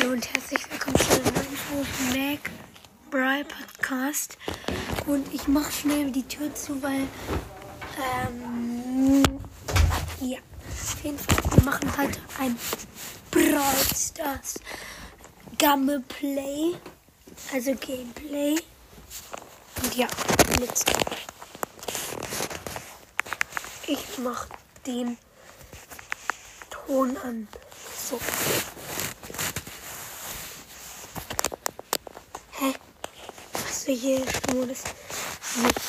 Hallo und herzlich willkommen zu einer neuen Mac Bry Podcast. Und ich mache schnell die Tür zu, weil ähm, ja, auf jeden Fall, wir machen heute ein Brawl Stars Gameplay, also Gameplay. Und ja, let's go. Ich mach den Ton an. So. Was für hier Modus? Nicht.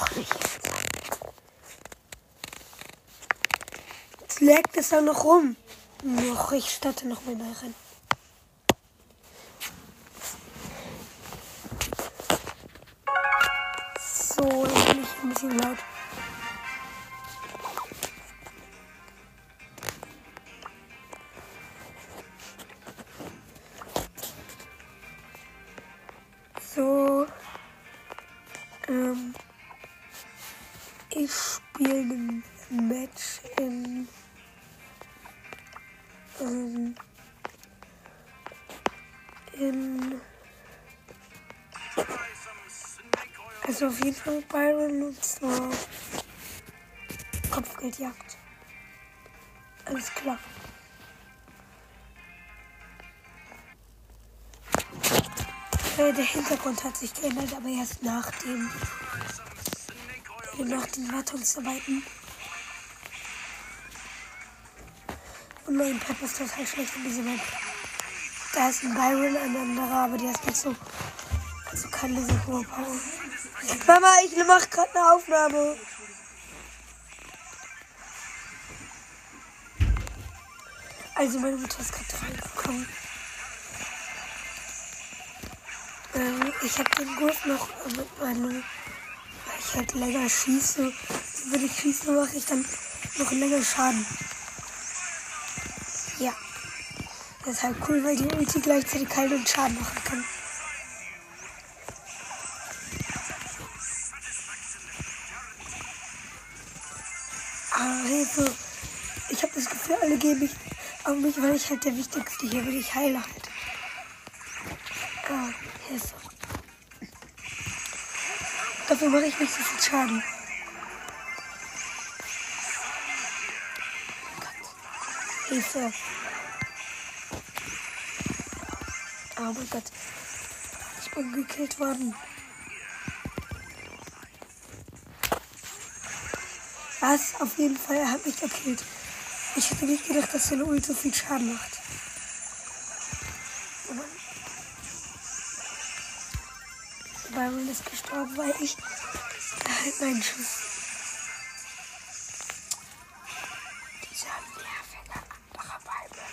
Auch nicht jetzt. Jetzt es auch noch rum. Noch, ich starte noch mal rein. So, jetzt bin ein bisschen laut. Also auf jeden Fall Byron zwar Kopfgeldjagd. Alles klar. Äh, der Hintergrund hat sich geändert, aber erst nach dem nach den Wartungsarbeiten. Und mein Pepper ist total schlecht in dieser Map. Da ist ein Byron, ein anderer, aber der ist nicht so. Also keine so hohe Power. Mama, ich mache gerade eine Aufnahme. Also meine Mutter ist gerade reingekommen. Ähm, ich habe den Gurt noch mit meinem, weil ich halt länger schieße. Wenn ich schieße, mache ich dann noch länger Schaden. Ja. Das ist halt cool, weil die Ulti gleichzeitig Kalt und Schaden machen kann. Geben mich auf mich, weil ich halt der Wichtigste hier bin. Ich heile halt. Ah, Hilfe. Dafür mache ich nicht so viel Schaden. Hilfe. Oh mein Gott. Ich bin gekillt worden. Was? Auf jeden Fall, er hat mich gekillt. Ich hätte nicht gedacht, dass seine Ult so viel Schaden macht. Byron ist gestorben, weil ich halt meinen Schuss. Dieser nervige andere Byron.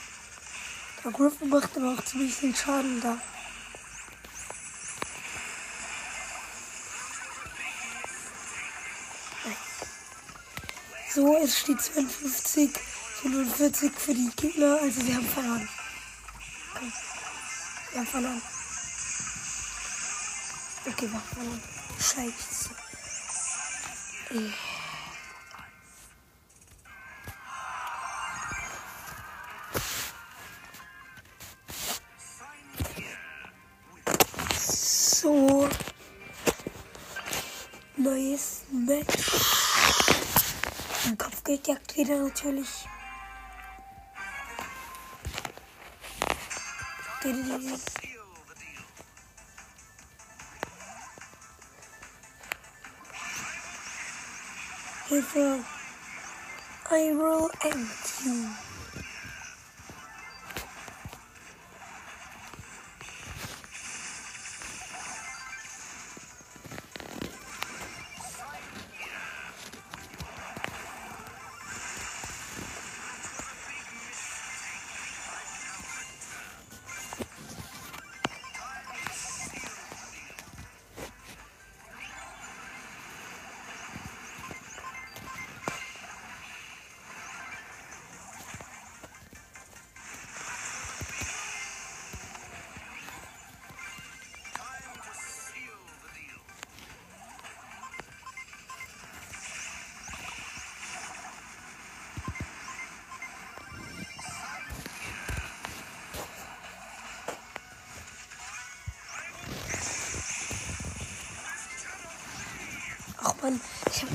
Der Griffin macht aber auch ziemlich viel Schaden da. So, es steht 52, 45 für die Gegner, also wir haben verloren. Okay. Wir haben verloren. Okay, wir haben verloren. Scheiße. So. Neues Match. Ein Kopfgeldjagd wieder natürlich. Hilfe. I will end you.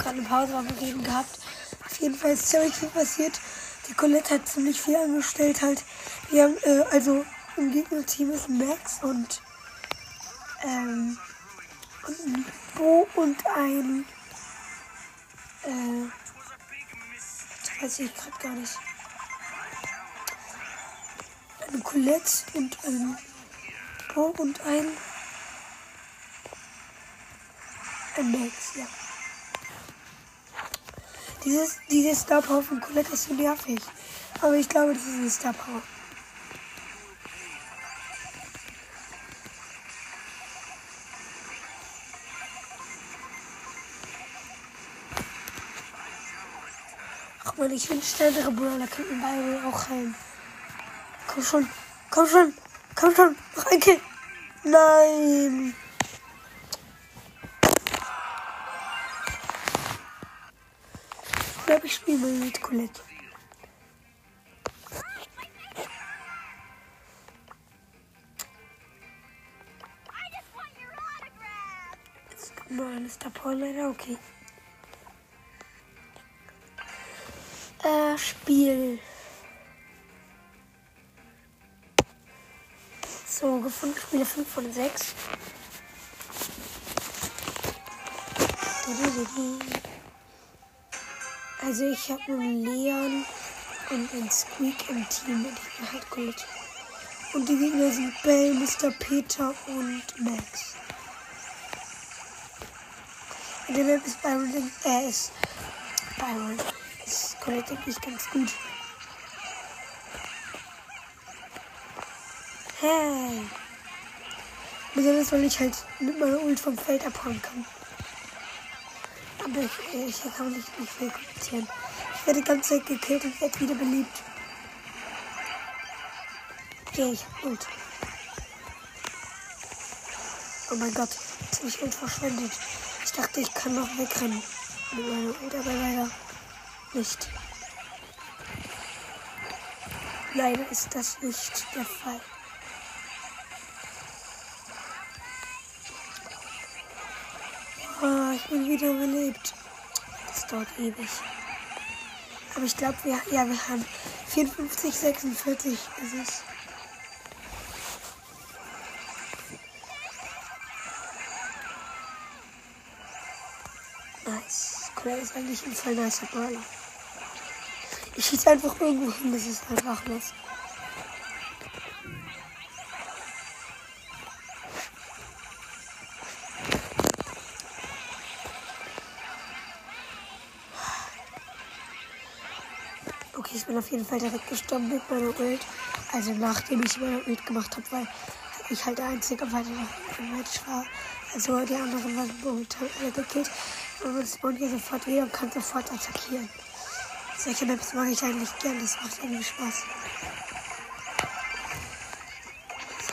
Gerade eine Pause am Reden gehabt. Auf jeden Fall ist ziemlich viel passiert. Die Colette hat ziemlich viel angestellt halt. Wir haben, äh, also im Gegnerteam ist Max und, ähm, und ein Bo und ein, äh, das weiß ich gerade gar nicht. Eine Colette und ein Bo und ein Max, ja. Dieses, dieses Star Power von Colette ist so nervig. Aber ich glaube, das ist eine Star Power. Ach man, ich wünschte, Bruder, da könnten beide auch rein. Komm schon, komm schon, komm schon, noch ein Kill. Nein. Ich spiele mal mit Colette. Jetzt eine Star Power leider, okay. Äh, Spiel. So, gefunden Spiele 5 von 6. Also ich habe einen Leon und einen Squeak im Team und ich bin halt Colette. Und die Gegner sind Bell, Mr. Peter und Max. Und der Map ist Byron, äh, ist Byron. Ist Colette eigentlich ganz gut. Hey! Besonders weil ich halt mit meiner Ult vom Feld abhauen kann. Aber ich, ich kann nicht, viel kommentieren. Ich werde die ganze Zeit gekillt und werde wieder beliebt. Okay, ich hab Ult. Oh mein Gott, jetzt habe ich Ult verschwendet. Ich dachte, ich kann noch wegrennen. Mit meiner aber leider nicht. Leider ist das nicht der Fall. Oh, ich bin wieder belebt. Das dauert ewig. Aber ich glaube, wir, ja, wir haben 54, 46 ist es. Nice. Cool, ist eigentlich ein voll nicer Brawler. Ich schieße einfach irgendwo hin, das ist einfach los. Bin auf jeden Fall direkt gestorben mit meiner Ult. Also nachdem ich meine Ult gemacht habe, weil ich halt der Einzige noch im Match war. Also die anderen waren momentan alle gekillt. Und man spawnt hier sofort wieder und kann sofort attackieren. Solche Maps mag ich eigentlich gern, das macht irgendwie Spaß.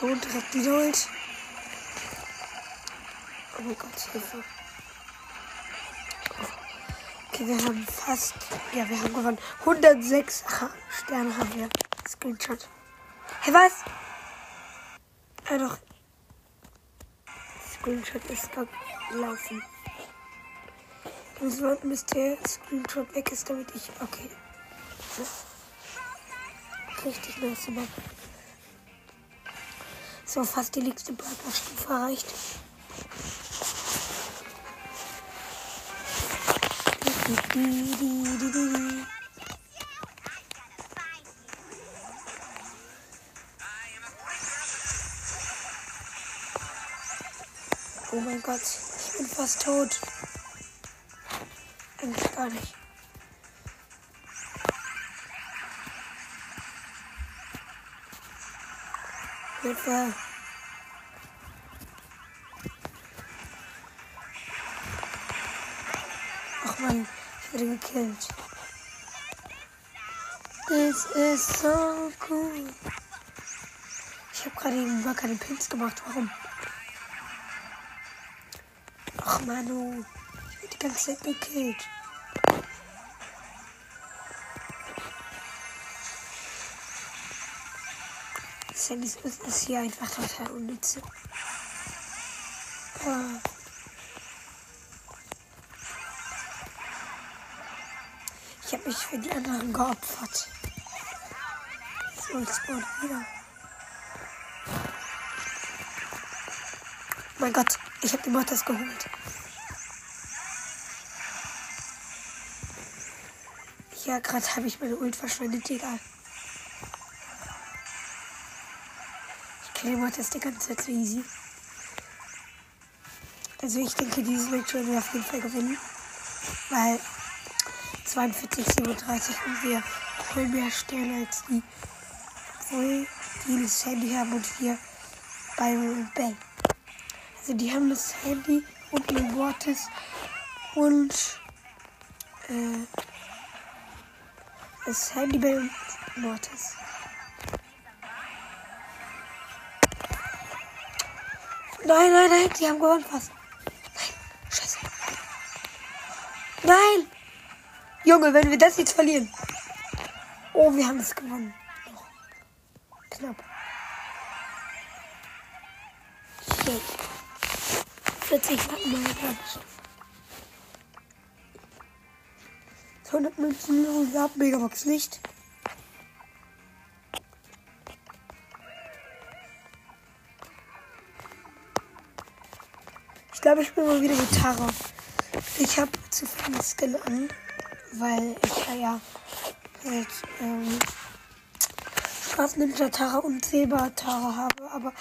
So, direkt die Ult. Oh mein Gott, Hilfe. Okay, wir haben fast. Ja, wir haben gewonnen. 106 Aha, Sterne haben wir. Screenshot. Hey, was? Ja, doch. Screenshot ist gelaufen. Sollten, bis der Screenshot weg ist, damit ich. Okay. Richtig nice Map. So, fast die nächste Brawler-Stufe erreicht. Oh mein Gott, ich bin fast tot. Eigentlich gar nicht. Hilfe. Ach man, ich werde gekillt. This is so cool. Ich habe gerade eben gar keine Pins gemacht. Warum? Ach Manu, ich werde die ganze Zeit gekillt. Sandy Smith ist hier einfach total unnütze. Ah. Ich habe mich für die anderen geopfert. So, ich spawn wieder. Mein Gott, ich habe die Mortis geholt. Ja, gerade habe ich meine Ult verschwendet, egal. Ich kenne die Mortis die ganze Zeit so easy. Also ich denke, dieses Match werden wir auf jeden Fall gewinnen. Weil 42, 37 und wir voll mehr Sterne als die. Obwohl die das Handy haben und Byron und Bay. Also die haben das Handy und den Mortis und äh, das Handy bei Mortis. Nein, nein, nein, die haben gewonnen fast. Nein! Junge, wenn wir das jetzt verlieren. Oh, wir haben es gewonnen. Noch. Knapp. Shit. 40 Watt mal gehabt. 100 Münzen, ja, Megabox nicht. Ich glaube, ich bin mal wieder Gitarre. Ich habe zu viel Skin an, weil ich ja, ja mit ähm, Ninja Tara und Silber Tara habe. Aber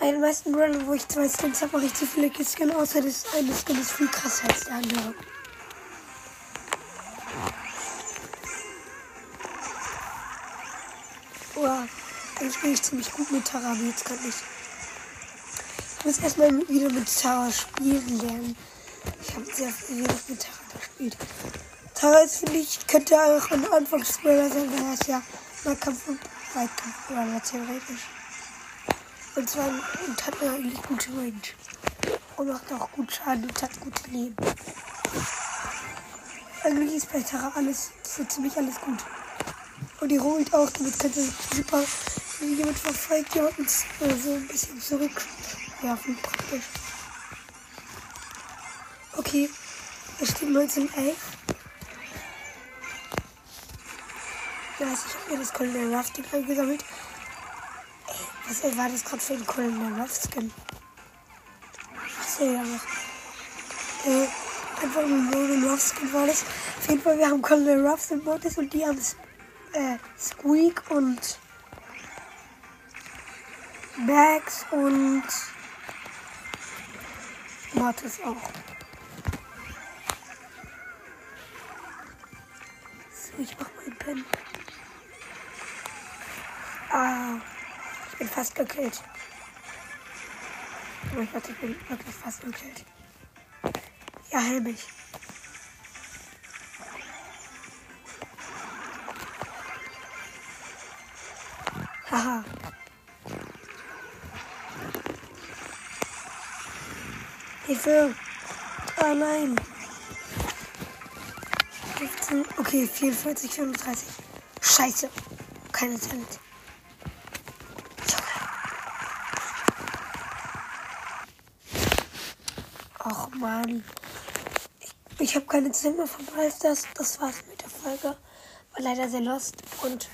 bei den meisten Brawlern, wo ich zwei Skins habe, mache ich zu viele Skin, außer das eine Skin ist viel krasser als der andere. Wow, eigentlich bin ich ziemlich gut mit Tara, aber jetzt kann ich. Ich muss erstmal wieder mit Tara spielen lernen. Ich habe sehr viel mit Tara gespielt. Ist, finde ich, könnte auch ein Anfangsspieler sein, weil ist ja Nahkampf und Weitkampf oder theoretisch. Und zwar und hat er eigentlich gute Range. Und macht auch gut Schaden und hat gute Leben. Eigentlich ist bei Tara alles, so ziemlich alles gut. Und die holt auch, damit könnte super, wenn jemand verfolgt, jemanden so ein bisschen zurückwerfen praktisch. Okay, es steht 1911. Ja, also ich habe mir das Colonel Ruff Ding eingesammelt. Ey, was war das gerade für ein Colonel Ruff Skin? Achso, ja, noch. Äh, einfach ein Colonel Ruff Skin war das. Auf jeden Fall, wir haben Colonel Ruffs und Mortis und die haben äh, Squeak und Bags und Mortis auch. Ich mach mal Pen. Ah, ich bin fast gekillt. Oh mein Gott, ich bin wirklich fast gekillt. Ja, heil mich. Haha. Hilfe. Oh nein. 15, okay, 44, 35. Scheiße. Keine Talent. Ach man. Ich, ich habe keine Zeit mehr von Preis. Das, das war's mit der Folge. War leider sehr lost und